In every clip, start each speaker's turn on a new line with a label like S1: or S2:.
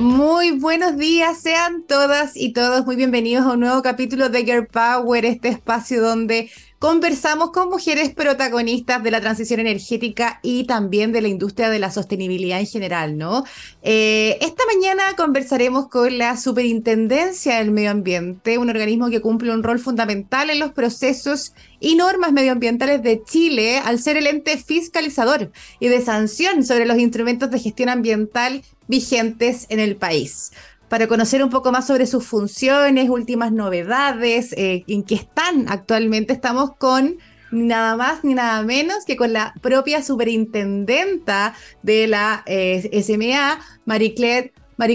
S1: Muy buenos días, sean todas y todos muy bienvenidos a un nuevo capítulo de Girl Power, este espacio donde conversamos con mujeres protagonistas de la transición energética y también de la industria de la sostenibilidad en general, ¿no? Eh, esta mañana conversaremos con la Superintendencia del Medio Ambiente, un organismo que cumple un rol fundamental en los procesos y normas medioambientales de Chile al ser el ente fiscalizador y de sanción sobre los instrumentos de gestión ambiental vigentes en el país para conocer un poco más sobre sus funciones, últimas novedades, eh, en qué están actualmente. Estamos con nada más ni nada menos que con la propia superintendenta de la eh, SMA, Marie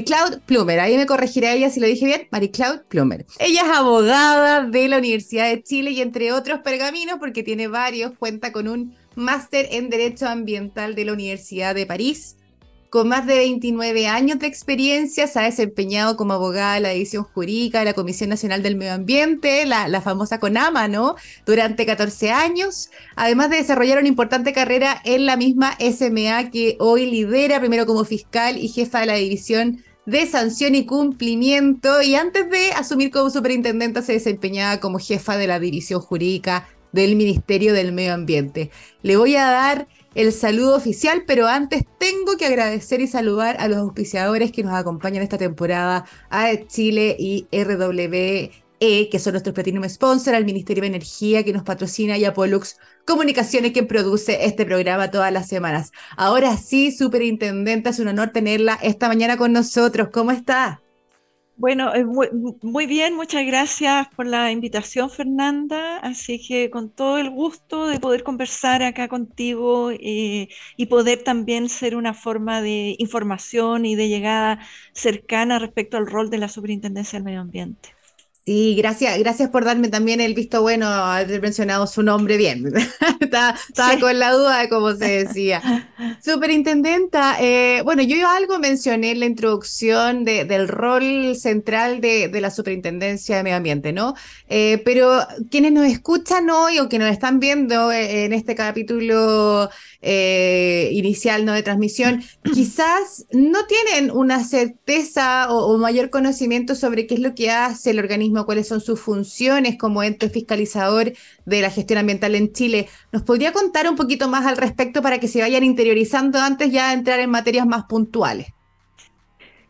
S1: Cloud Plumer, ahí me corregiré ella si lo dije bien, Cloud Plumer. Ella es abogada de la Universidad de Chile y entre otros pergaminos, porque tiene varios, cuenta con un máster en Derecho Ambiental de la Universidad de París, con más de 29 años de experiencia, se ha desempeñado como abogada de la División Jurídica de la Comisión Nacional del Medio Ambiente, la, famosa CONAMA, ¿no? Durante 14 años, además de desarrollar una importante carrera en la misma SMA que hoy lidera primero como fiscal y jefa de la División de Sanción y Cumplimiento, y antes de asumir como superintendente se desempeñaba como jefa de la División Jurídica del Ministerio del Medio Ambiente. Le voy a dar el saludo oficial, pero antes tengo que agradecer y saludar a los auspiciadores que nos acompañan esta temporada, a Chile y RWE, que son nuestros Platinum Sponsor, al Ministerio de Energía que nos patrocina y a Pollux Comunicaciones que produce este programa todas las semanas. Ahora sí, Superintendenta, es un honor tenerla esta mañana con nosotros. ¿Cómo está?
S2: Bueno, muy, bien, muchas gracias por la invitación, Fernanda. Así que con todo el gusto de poder conversar acá contigo eh, y poder también ser una forma de información y de llegada cercana respecto al rol de la Superintendencia del Medio Ambiente.
S1: Sí, gracias, gracias por darme también el visto bueno, haber mencionado su nombre bien. estaba, con la duda de cómo se decía. Superintendenta, eh, bueno, yo algo mencioné en la introducción del rol central de, la Superintendencia de Medio Ambiente, ¿no? Eh, pero quienes nos escuchan hoy o que nos están viendo en este capítulo eh, inicial ¿no? de transmisión, quizás no tienen una certeza o, mayor conocimiento sobre qué es lo que hace el organismo, cuáles son sus funciones como ente fiscalizador de la gestión ambiental en Chile. ¿Nos podría contar un poquito más al respecto para que se vayan interiorizando antes ya de entrar en materias más puntuales?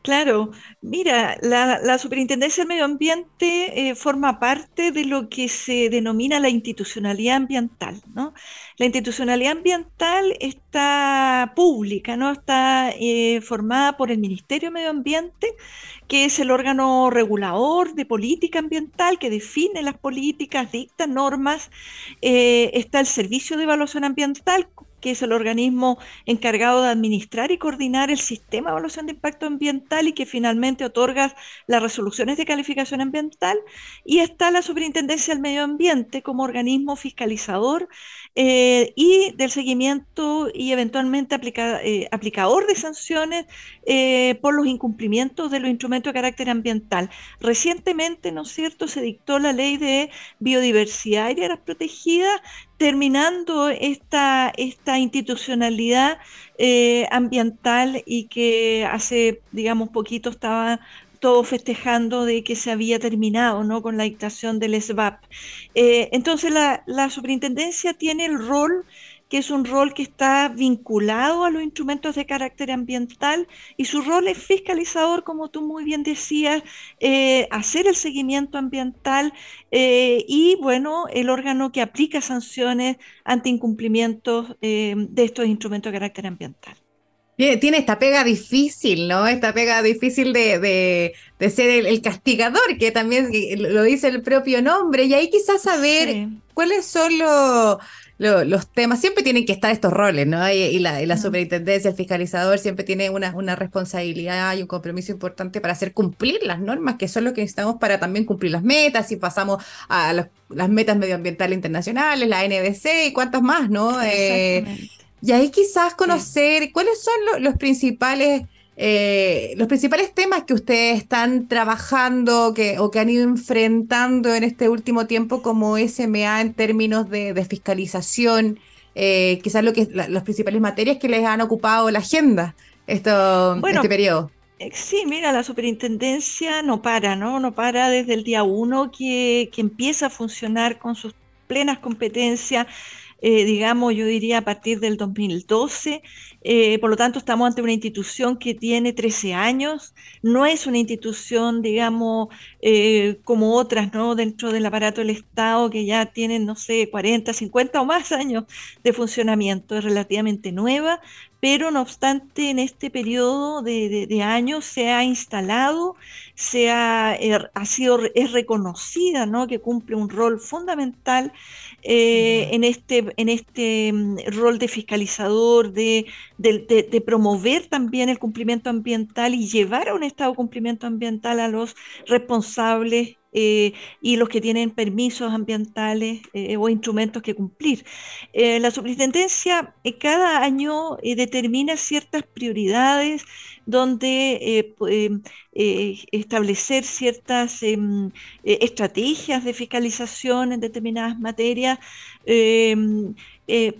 S2: Claro, mira, la, Superintendencia del Medio Ambiente eh, forma parte de lo que se denomina la institucionalidad ambiental, ¿no? La institucionalidad ambiental está pública, ¿no? Está eh, formada por el Ministerio de Medio Ambiente, que es el órgano regulador de política ambiental, que define las políticas, dicta normas. Eh, está el Servicio de Evaluación Ambiental, que es el organismo encargado de administrar y coordinar el sistema de evaluación de impacto ambiental y que finalmente otorga las resoluciones de calificación ambiental. Y está la Superintendencia del Medio Ambiente como organismo fiscalizador eh, y del seguimiento y eventualmente eh, aplicador de sanciones eh, por los incumplimientos de los instrumentos de carácter ambiental. Recientemente, ¿no es cierto?, se dictó la ley de biodiversidad y áreas protegidas, terminando esta, esta institucionalidad ambiental y que hace, digamos, poquito estaba todos festejando de que se había terminado ¿no? con la dictación del SBAP. Eh, entonces la, superintendencia tiene el rol que es un rol que está vinculado a los instrumentos de carácter ambiental y su rol es fiscalizador, como tú muy bien decías, eh, hacer el seguimiento ambiental eh, y, bueno, el órgano que aplica sanciones ante incumplimientos de estos instrumentos de carácter ambiental.
S1: Tiene esta pega difícil, ¿no? Esta pega difícil de, ser el, castigador, que también lo dice el propio nombre. Y ahí quizás saber cuáles son los temas. Siempre tienen que estar estos roles, ¿no? Y, la, superintendencia, el fiscalizador, siempre tiene una, una, responsabilidad y un compromiso importante para hacer cumplir las normas, que son lo que necesitamos para también cumplir las metas. Y pasamos a las metas medioambientales internacionales, la NDC y cuántas más, ¿no? Eh, y ahí quizás conocer cuáles son los principales, eh, los principales temas que ustedes están trabajando que, o que han ido enfrentando en este último tiempo como SMA en términos de, fiscalización, eh, quizás lo que las principales materias que les han ocupado la agenda esto, este periodo.
S2: Eh, sí, mira, la superintendencia no para, ¿no? No para desde el día uno que, que empieza a funcionar con sus plenas competencias eh, digamos, yo diría a partir del 2012. Eh, por lo tanto, estamos ante una institución que tiene 13 años. No es una institución, digamos, eh, como otras, ¿no? Dentro del aparato del Estado que ya tienen, no sé, 40, 50 o más años de funcionamiento. Es relativamente nueva, pero no obstante en este periodo de, años se ha instalado, se ha, er, ha, sido, es reconocida, ¿no? que cumple un rol fundamental eh, en, este, en este mm, rol de fiscalizador, de, de, promover también el cumplimiento ambiental y llevar a un estado de cumplimiento ambiental a los responsables eh, y los que tienen permisos ambientales eh, o instrumentos que cumplir. Eh, la superintendencia cada año determina ciertas prioridades donde establecer ciertas em, estrategias de fiscalización en determinadas materias em,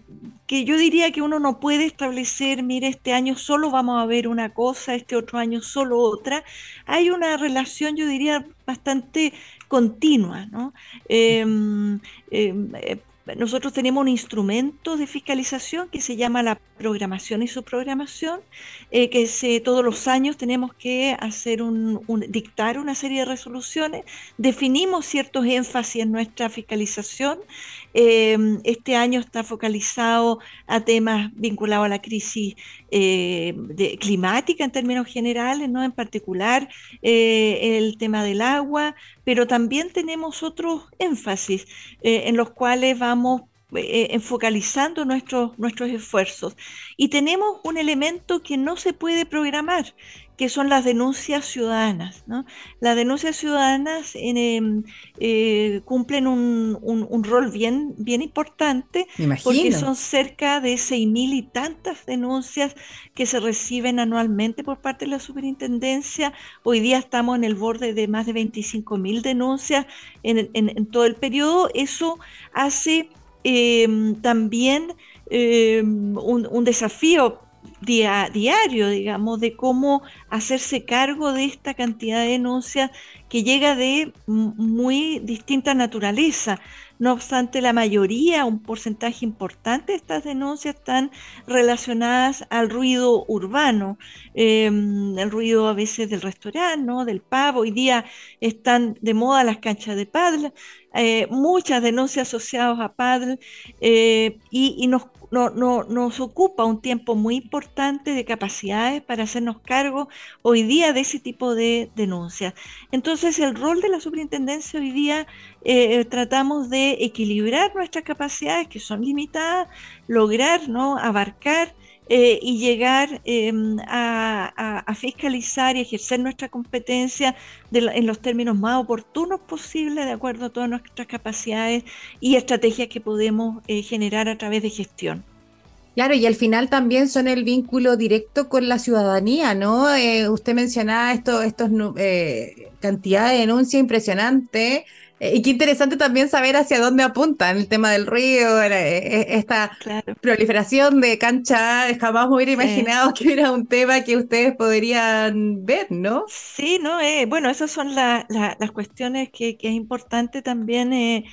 S2: que yo diría que uno no puede establecer, mire, este año solo vamos a ver una cosa, este otro año solo otra. Hay una relación, yo diría, bastante continua, ¿no? Em, em, eh, nosotros tenemos un instrumento de fiscalización que se llama la programación y subprogramación, eh, que todos los años tenemos que hacer un, dictar una serie de resoluciones, definimos ciertos énfasis en nuestra fiscalización. Eh, este año está focalizado a temas vinculados a la crisis eh, climática en términos generales, ¿no? en particular el tema del agua, pero también tenemos otros énfasis en los cuales vamos eh, focalizando nuestros, nuestros esfuerzos. Y tenemos un elemento que no se puede programar, que son las denuncias ciudadanas. ¿no? Las denuncias ciudadanas em, eh, cumplen un, un, rol bien, bien importante porque son cerca de seis mil y tantas denuncias que se reciben anualmente por parte de la superintendencia. Hoy día estamos en el borde de más de 25 mil denuncias en, en, en todo el periodo. Eso hace también em, un, desafío diario, digamos, de cómo hacerse cargo de esta cantidad de denuncias que llega de muy distinta naturaleza. No obstante, la mayoría, un porcentaje importante de estas denuncias están relacionadas al ruido urbano, em, el ruido a veces del restaurante, del pub. Hoy día están de moda las canchas de paddle, eh, muchas denuncias asociadas a paddle eh, y, nos no, nos ocupa un tiempo muy importante de capacidades para hacernos cargo hoy día de ese tipo de denuncias. Entonces, el rol de la superintendencia hoy día eh, tratamos de equilibrar nuestras capacidades que son limitadas, lograr ¿no? abarcar eh, y llegar em, a, fiscalizar y ejercer nuestra competencia en los términos más oportunos posibles, de acuerdo a todas nuestras capacidades y estrategias que podemos eh, generar a través de gestión.
S1: Claro, y al final también son el vínculo directo con la ciudadanía, ¿no? Eh, usted mencionaba esto, estos cantidad de denuncias impresionante eh, y qué interesante también saber hacia dónde apuntan el tema del río, eh, eh, esta proliferación de cancha. Jamás me hubiera imaginado que era un tema que ustedes podrían ver, ¿no?
S2: Sí, no, bueno, esas son las cuestiones que, es importante también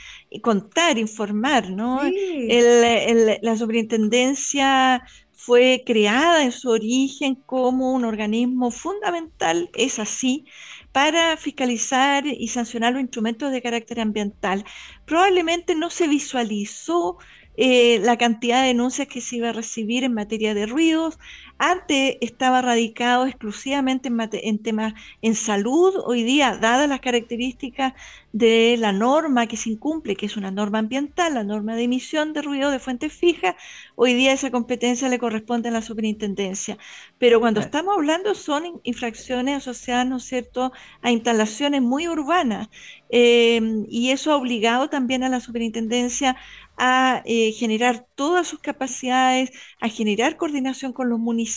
S2: contar, informar, ¿no? la superintendencia fue creada en su origen como un organismo fundamental, es así, para fiscalizar y sancionar los instrumentos de carácter ambiental. Probablemente no se visualizó eh, la cantidad de denuncias que se iba a recibir en materia de ruidos. Antes estaba radicado exclusivamente en, temas en salud. Hoy día, dadas las características de la norma que se incumple, que es una norma ambiental, la norma de emisión de ruido de fuentes fijas, hoy día esa competencia le corresponde a la superintendencia. Pero cuando estamos hablando son infracciones asociadas, ¿no es cierto?, a instalaciones muy urbanas. Eh, y eso ha obligado también a la superintendencia a eh, generar todas sus capacidades, a generar coordinación con los municipios,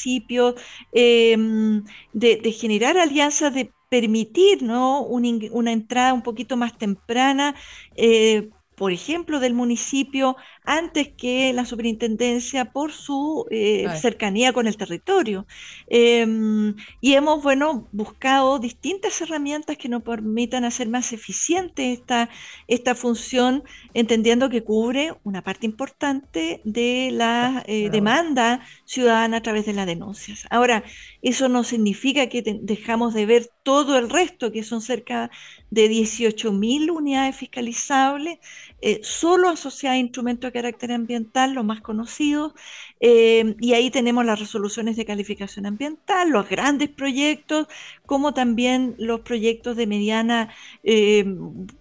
S2: em, de, generar alianzas, de permitir ¿no? una entrada un poquito más temprana. Eh, por ejemplo, del municipio antes que la superintendencia por su eh, cercanía con el territorio. Em, y hemos, bueno, buscado distintas herramientas que nos permitan hacer más eficiente esta, esta función, entendiendo que cubre una parte importante de la eh, demanda ciudadana a través de las denuncias. Ahora, eso no significa que dejamos de ver todo el resto, que son cerca de 18.000 unidades fiscalizables, eh, solo asociadas a instrumentos carácter ambiental, los más conocidos, eh, y ahí tenemos las resoluciones de calificación ambiental, los grandes proyectos, como también los proyectos de mediana, eh,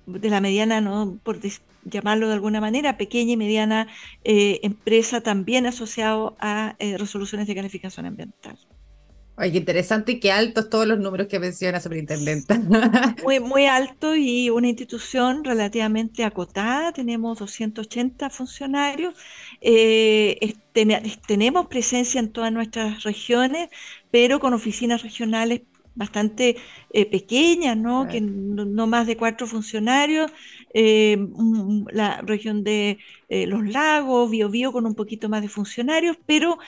S2: de la mediana, ¿no? por llamarlo de alguna manera, pequeña y mediana empresa también asociado a resoluciones de calificación ambiental.
S1: Ay, qué interesante y qué altos todos los números que menciona superintendente.
S2: Muy, muy alto y una institución relativamente acotada. Tenemos 280 funcionarios. Eh, tenemos presencia en todas nuestras regiones, pero con oficinas regionales bastante eh, pequeñas, ¿no? que no, más de cuatro funcionarios, eh, la región de eh, los lagos, Biobío con un poquito más de funcionarios, pero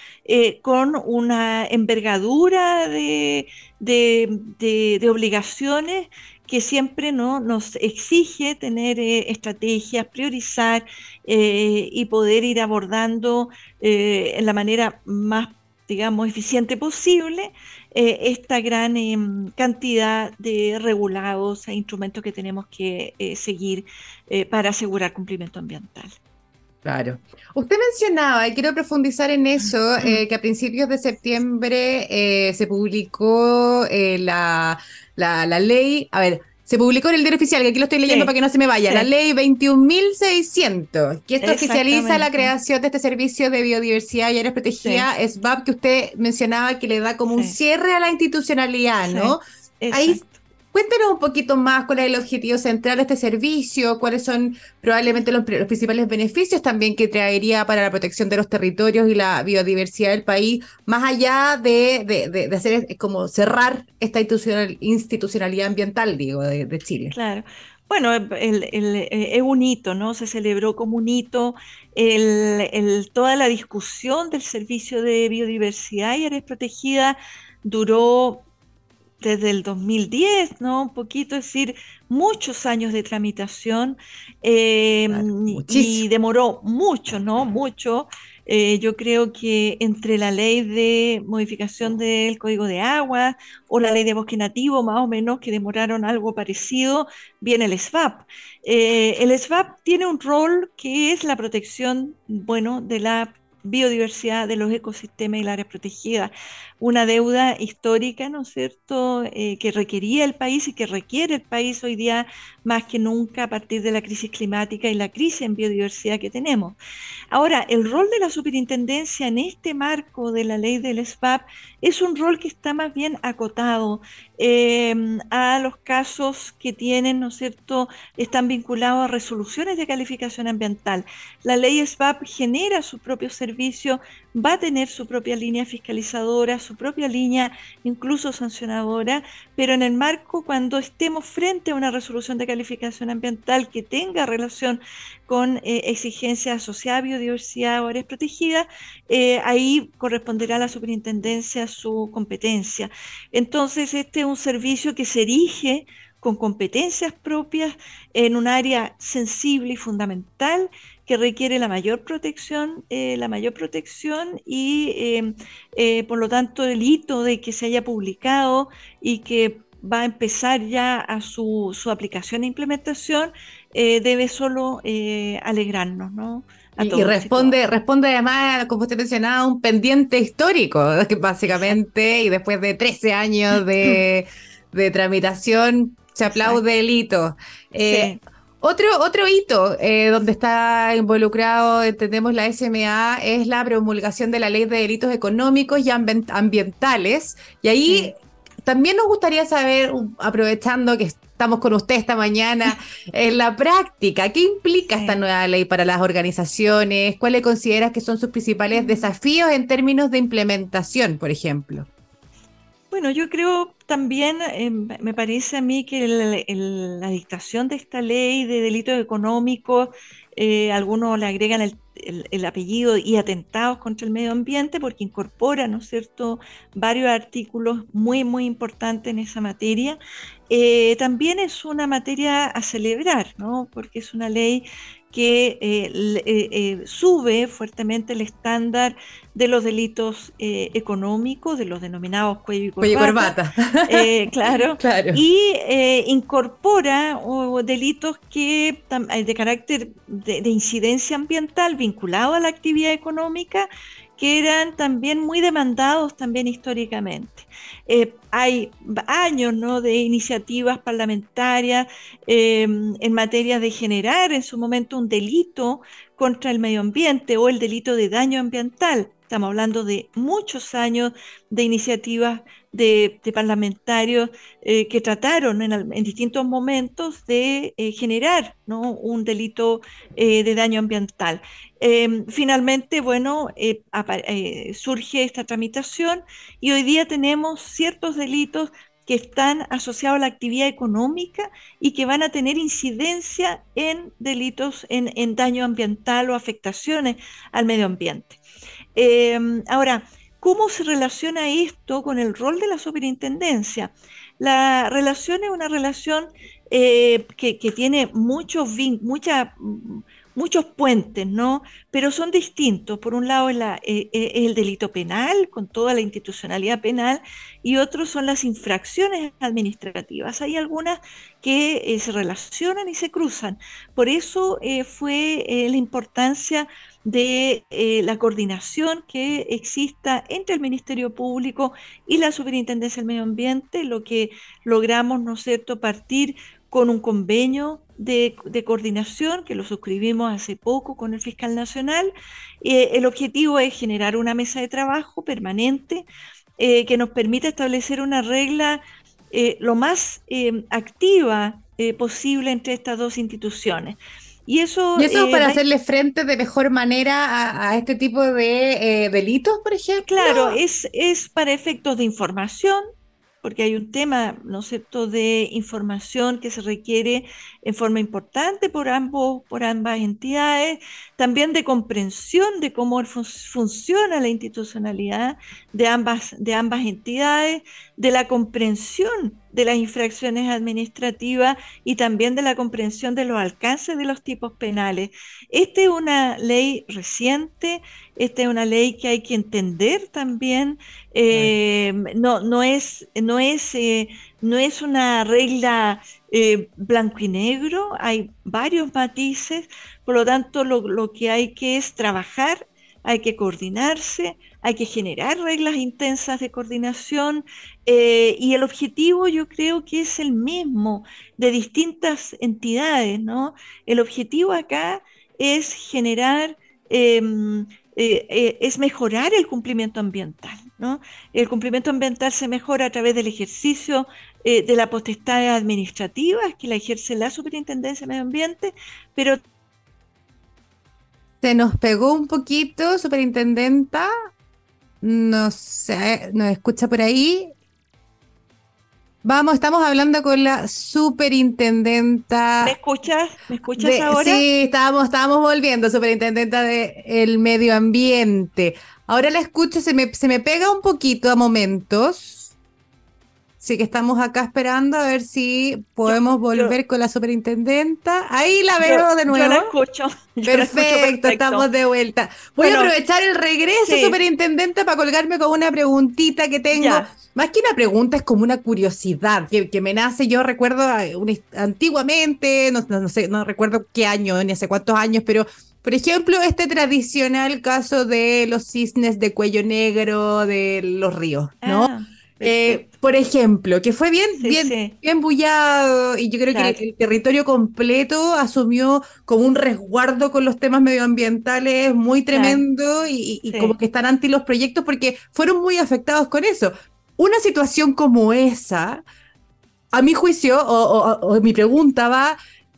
S2: con una envergadura de, de, obligaciones que siempre ¿no? nos exige tener estrategias, priorizar y poder ir abordando en la manera más digamos, eficiente posible eh, esta gran em, cantidad de regulados e instrumentos que tenemos que eh, seguir eh, para asegurar cumplimiento ambiental.
S1: Claro. Usted mencionaba, y quiero profundizar en eso, que a principios de septiembre se publicó la, la, la ley, a ver, se publicó en el diario oficial, que aquí lo estoy leyendo para que no se me vaya, la ley 21.600, que esto oficializa la creación de este servicio de biodiversidad y áreas protegidas, SBAP, que usted mencionaba que le da como un cierre a la institucionalidad, ¿no? Ahí Cuéntenos un poquito más cuál es el objetivo central de este servicio, cuáles son probablemente los, principales beneficios también que traería para la protección de los territorios y la biodiversidad del país, más allá de, hacer como cerrar esta institucionalidad ambiental, digo, de, Chile.
S2: Claro. Bueno, eh, es un hito, ¿no? Se celebró como un hito el, toda la discusión del servicio de biodiversidad y áreas protegidas duró desde el 2010, ¿no? Un poquito, es decir, muchos años de tramitación em, y demoró mucho, ¿no? Mucho. Eh, yo creo que entre la ley de modificación del Código de Agua o la ley de bosque nativo, más o menos, que demoraron algo parecido, viene el SVAP. Eh, el SVAP tiene un rol que es la protección, bueno, de la biodiversidad de los ecosistemas y las áreas protegidas. Una deuda histórica, ¿no es cierto?, eh, que requería el país y que requiere el país hoy día más que nunca a partir de la crisis climática y la crisis en biodiversidad que tenemos. Ahora, el rol de la superintendencia en este marco de la ley del SPAP es un rol que está más bien acotado em, a los casos que tienen, ¿no es cierto?, están vinculados a resoluciones de calificación ambiental. La ley SPAP genera su propio servicio, va a tener su propia línea fiscalizadora, su propia línea incluso sancionadora, pero en el marco cuando estemos frente a una resolución de calificación ambiental que tenga relación con eh, exigencias asociadas a biodiversidad o áreas protegidas, eh, ahí corresponderá a la superintendencia su competencia. Entonces, este es un servicio que se erige con competencias propias en un área sensible y fundamental que requiere la mayor protección, eh, la mayor protección y em, eh, por lo tanto el hito de que se haya publicado y que va a empezar ya a su, su aplicación e implementación eh, debe solo alegrarnos, ¿no?
S1: y, responde, responde además, como usted mencionaba, a un pendiente histórico, básicamente, y después de 13 años de, de tramitación, se aplaude el hito. sí. Otro, otro hito eh, donde está involucrado, entendemos, la SMA es la promulgación de la ley de delitos económicos y ambientales. Y ahí también nos gustaría saber, aprovechando que estamos con usted esta mañana, en la práctica, ¿qué implica esta nueva ley para las organizaciones? ¿Cuáles consideras que son sus principales mm. desafíos en términos de implementación, por ejemplo?
S2: Bueno, yo creo también, eh, me parece a mí que la dictación de esta ley de delitos económicos, eh, algunos le agregan el el, apellido y atentados contra el medio ambiente porque incorpora, ¿no es cierto?, varios artículos muy, muy importantes en esa materia. Eh, también es una materia a celebrar, ¿no? Porque es una ley que eh, eh, sube fuertemente el estándar de los delitos económicos, de los denominados cuello y corbata. claro, claro. Y incorpora delitos que de carácter de, de incidencia ambiental vinculado a la actividad económica que eran también muy demandados también históricamente. Eh, hay años ¿no? de iniciativas parlamentarias em, en materia de generar en su momento un delito contra el medio ambiente o el delito de daño ambiental. Estamos hablando de muchos años de iniciativas de, parlamentarios eh, que trataron en, distintos momentos de eh, generar un delito de daño ambiental. Em, finalmente, bueno, surge esta tramitación y hoy día tenemos ciertos delitos que están asociados a la actividad económica y que van a tener incidencia en delitos en daño ambiental o afectaciones al medio ambiente. Em, ahora, ¿Cómo se relaciona esto con el rol de la superintendencia? La relación es una relación eh, que, tiene muchos, mucha, muchos puentes, ¿no? Pero son distintos. Por un lado es, eh, eh, el delito penal, con toda la institucionalidad penal, y otros son las infracciones administrativas. Hay algunas que se relacionan y se cruzan. Por eso fue la importancia de eh, la coordinación que exista entre el Ministerio Público y la Superintendencia del Medio Ambiente, lo que logramos, ¿no es cierto?, partir con un convenio de, coordinación que lo suscribimos hace poco con el fiscal nacional. Eh, el objetivo es generar una mesa de trabajo permanente eh, que nos permita establecer una regla lo más activa posible entre estas dos instituciones.
S1: Y eso, es para hacerle frente de mejor manera a, este tipo de eh, delitos, por ejemplo.
S2: Claro, es, es para efectos de información, porque hay un tema, ¿no es cierto?, de información que se requiere en forma importante por, ambos, por ambas entidades, también de comprensión de cómo funciona la institucionalidad de ambas, de ambas entidades, de la comprensión de las infracciones administrativas y también de la comprensión de los alcances de los tipos penales. Esta es una ley reciente, esta es una ley que hay que entender también. Eh, no, no, es, no, es, eh, no es una regla eh, blanco y negro, hay varios matices, por lo tanto lo, lo que hay que es trabajar, hay que coordinarse, hay que generar reglas intensas de coordinación eh, y el objetivo yo creo que es el mismo de distintas entidades, ¿no? El objetivo acá es generar, em, eh, eh, es mejorar el cumplimiento ambiental, ¿no? El cumplimiento ambiental se mejora a través del ejercicio de la potestad administrativa, que la ejerce la Superintendencia de Medio Ambiente, pero...
S1: Se nos pegó un poquito, Superintendenta, no sé, nos escucha por ahí. Vamos, estamos hablando con la superintendenta.
S2: ¿Me escuchas? ¿Me escuchas ahora?
S1: Sí, estábamos, estábamos volviendo, superintendenta del medio ambiente. Ahora la escucho, se me, se me pega un poquito a momentos. Sí, que estamos acá esperando a ver si podemos volver con la superintendenta. Ahí la veo de nuevo.
S2: Yo la escucho.
S1: perfecto, estamos de vuelta. Voy a aprovechar el regreso, superintendenta, para colgarme con una preguntita que tengo. Más que una pregunta, es como una curiosidad que, me nace. Yo recuerdo eh, antiguamente, no, no, sé, no recuerdo qué año, ni hace cuántos años, pero por ejemplo, este tradicional caso de los cisnes de cuello negro de los ríos, ¿no? Ah. Eh, por ejemplo, que fue bien, bien, bien bullado y yo creo que el, territorio completo asumió como un resguardo con los temas medioambientales muy tremendo y, como que están anti los proyectos porque fueron muy afectados con eso. Una situación como esa, a mi juicio, o mi pregunta va,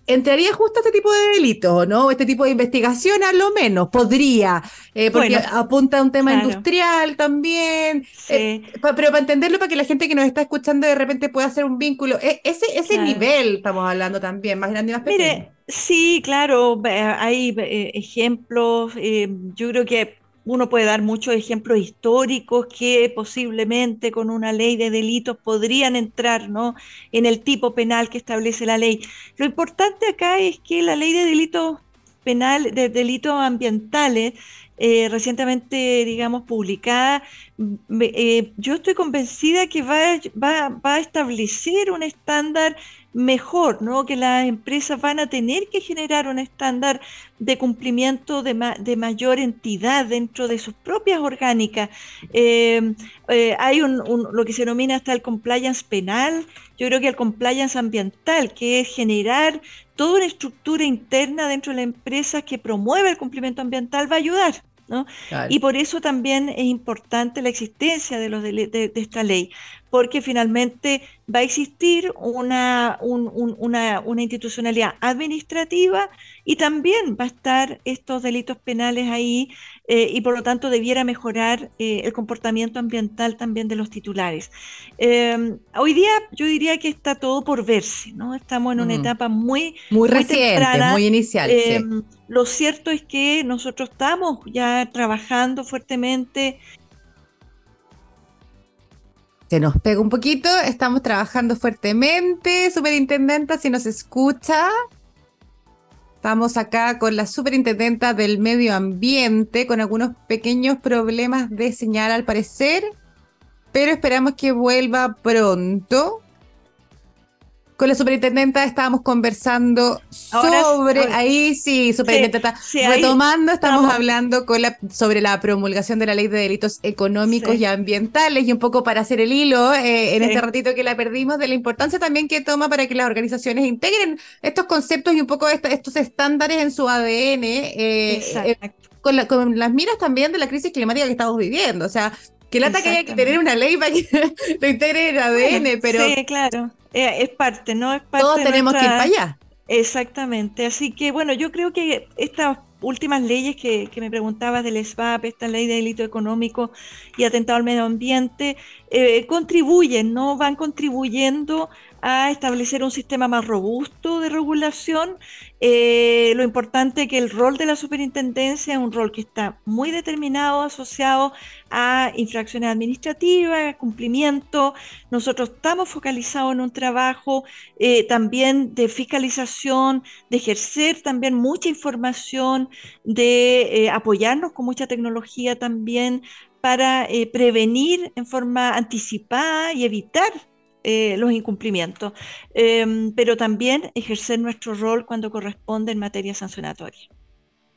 S1: entraría justo este tipo de delitos, ¿no? Este tipo de investigación, a lo menos, podría, eh, porque apunta a un tema industrial también. Eh, pero para entenderlo, para que la gente que nos está escuchando de repente pueda hacer un vínculo, e, ese, ese nivel estamos hablando también, más grande y más pequeño.
S2: Mire, Sí, claro, hay eh, ejemplos. Yo creo que uno puede dar muchos ejemplos históricos que posiblemente con una ley de delitos podrían entrar ¿no? en el tipo penal que establece la ley. Lo importante acá es que la ley de delitos penal, de delitos ambientales, eh, recientemente, digamos, publicada, yo estoy convencida que va, a establecer un estándar mejor, ¿no? Que las empresas van a tener que generar un estándar de cumplimiento de, de mayor entidad dentro de sus propias orgánicas. Eh, eh, hay un, lo que se denomina hasta el compliance penal, yo creo que el compliance ambiental, que es generar toda una estructura interna dentro de la empresa que promueve el cumplimiento ambiental, va a ayudar. Y por eso también es importante la existencia de, los de, esta ley, porque finalmente va a existir una, una, institucionalidad administrativa y también va a estar estos delitos penales ahí eh, y por lo tanto debiera mejorar eh, el comportamiento ambiental también de los titulares. Em, hoy día yo diría que está todo por verse, ¿no? Estamos en una mm. etapa muy,
S1: muy, reciente, muy inicial.
S2: Em, lo cierto es que nosotros estamos ya trabajando fuertemente
S1: se nos pega un poquito, estamos trabajando fuertemente, superintendenta, si nos escucha. Estamos acá con la superintendenta del medio ambiente, con algunos pequeños problemas de señal al parecer, pero esperamos que vuelva pronto. Con la superintendenta estábamos conversando sobre, ahí sí, superintendenta, retomando, estamos, hablando con la, sobre la promulgación de la ley de delitos económicos y ambientales y un poco para hacer el hilo eh, en este ratito que la perdimos de la importancia también que toma para que las organizaciones integren estos conceptos y un poco estos estándares en su ADN. Eh, eh, con, con las miras también de la crisis climática que estamos viviendo. O sea, que lata que haya que tener una ley para que lo integre el ADN, pero.
S2: Sí, claro. Eh, es parte, ¿no? Es parte
S1: Todos tenemos que ir para allá.
S2: Exactamente. Así que, bueno, yo creo que estas últimas leyes que, me preguntabas del SBAP, esta ley de delito económico y atentado al medio ambiente, eh, contribuyen, ¿no? Van contribuyendo a establecer un sistema más robusto de regulación. Eh, lo importante es que el rol de la superintendencia es un rol que está muy determinado, asociado a infracciones administrativas, cumplimiento. Nosotros estamos focalizados en un trabajo eh, también de fiscalización, de ejercer también mucha información, de eh, apoyarnos con mucha tecnología también para prevenir en forma anticipada y evitar eh, los incumplimientos, em, pero también ejercer nuestro rol cuando corresponde en materia sancionatoria.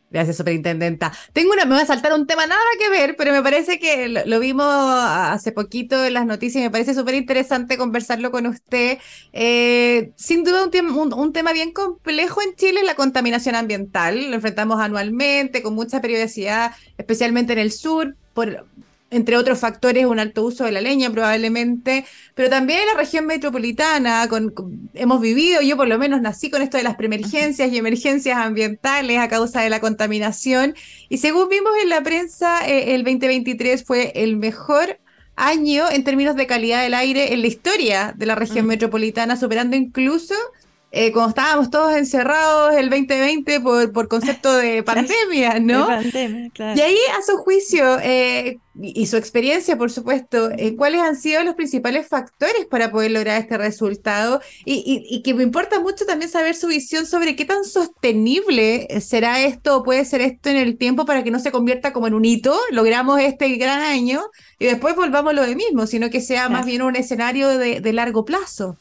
S1: Gracias, superintendenta. Tengo una, me va a saltar un tema nada que ver, pero me parece que lo, vimos hace poquito en las noticias y me parece súper interesante conversarlo con usted. Eh, sin duda un, un, tema bien complejo en Chile es la contaminación ambiental. Lo enfrentamos anualmente, con mucha periodicidad, especialmente en el sur, por entre otros factores, un alto uso de la leña probablemente, pero también en la región metropolitana, con, hemos vivido, yo por lo menos nací con esto de las preemergencias y emergencias ambientales a causa de la contaminación, y según vimos en la prensa, eh, el 2023 fue el mejor año en términos de calidad del aire en la historia de la región metropolitana, superando incluso eh, cuando estábamos todos encerrados el 2020 por, por concepto de pandemia, ¿no? Y ahí, a su juicio eh, y, su experiencia, por supuesto, eh, ¿cuáles han sido los principales factores para poder lograr este resultado? Y, y, que me importa mucho también saber su visión sobre qué tan sostenible será esto o puede ser esto en el tiempo para que no se convierta como en un hito, logramos este gran año y después volvamos lo de mismo, sino que sea más bien un escenario de, de largo plazo.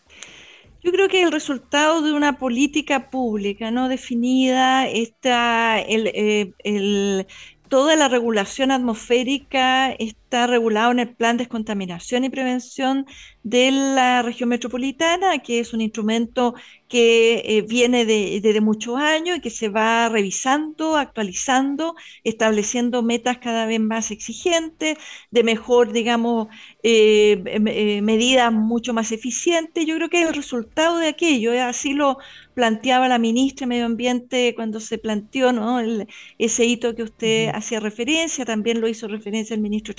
S2: Yo creo que el resultado de una política pública no definida está el, eh, el, toda la regulación atmosférica está regulada en el Plan de Descontaminación y Prevención de la región metropolitana, que es un instrumento que eh, viene desde de, muchos años y que se va revisando, actualizando, estableciendo metas cada vez más exigentes, de mejor, digamos, eh, eh, medidas mucho más eficientes. Yo creo que el resultado de aquello, así lo planteaba la ministra de Medio Ambiente cuando se planteó ¿no? ese hito que usted hacía referencia, también lo hizo referencia el ministro de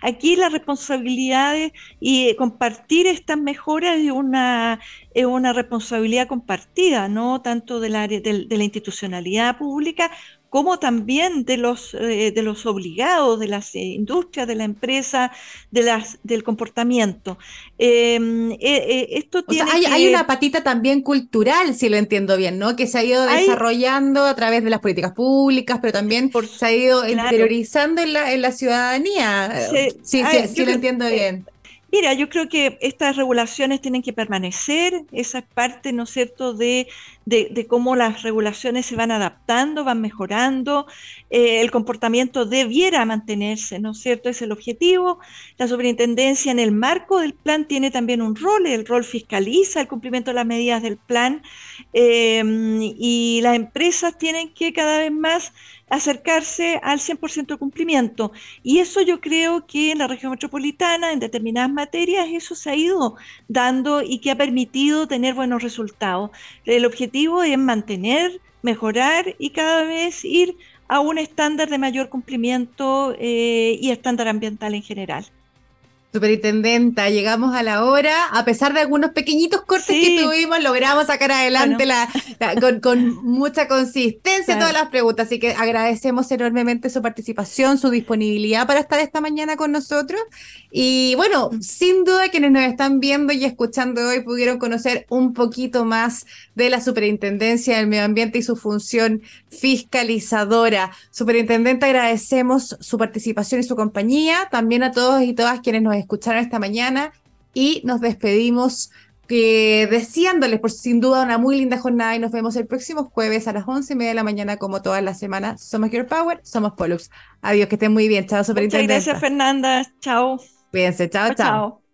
S2: Aquí las responsabilidades y compartir estas mejoras es una, es una responsabilidad compartida, no tanto del área de la institucionalidad pública como también de los, eh, de los obligados, de las eh, industrias, de la empresa, de las, del comportamiento.
S1: Em, eh, esto tiene hay, una patita también cultural, si lo entiendo bien, ¿no? Que se ha ido desarrollando a través de las políticas públicas, pero también se ha ido interiorizando en la, en la ciudadanía. sí, sí, sí, lo entiendo bien.
S2: Mira, yo creo que estas regulaciones tienen que permanecer, esa es parte, ¿no es cierto?, de, de, cómo las regulaciones se van adaptando, van mejorando, eh, el comportamiento debiera mantenerse, ¿no es cierto?, es el objetivo. La superintendencia en el marco del plan tiene también un rol, el rol fiscaliza el cumplimiento de las medidas del plan eh, y las empresas tienen que cada vez más acercarse al 100% de cumplimiento. Y eso yo creo que en la región metropolitana, en determinadas materias, eso se ha ido dando y que ha permitido tener buenos resultados. El objetivo es mantener, mejorar y cada vez ir a un estándar de mayor cumplimiento eh, y estándar ambiental en general.
S1: Superintendenta, llegamos a la hora, a pesar de algunos pequeñitos cortes que tuvimos, logramos sacar adelante la, con, mucha consistencia todas las preguntas, así que agradecemos enormemente su participación, su disponibilidad para estar esta mañana con nosotros. Y bueno, sin duda quienes nos están viendo y escuchando hoy pudieron conocer un poquito más de la Superintendencia del Medio Ambiente y su función fiscalizadora. Superintendente, agradecemos su participación y su compañía, también a todos y todas quienes nos escucharon esta mañana y nos despedimos eh, deseándoles por sin duda una muy linda jornada y nos vemos el próximo jueves a las once y media de la mañana como todas las semanas. Somos Your Power, somos Pollux. Adiós, que estén muy bien. Chao, superintendente.
S2: gracias, Fernanda. Chao.
S1: Cuídense. chao. chao.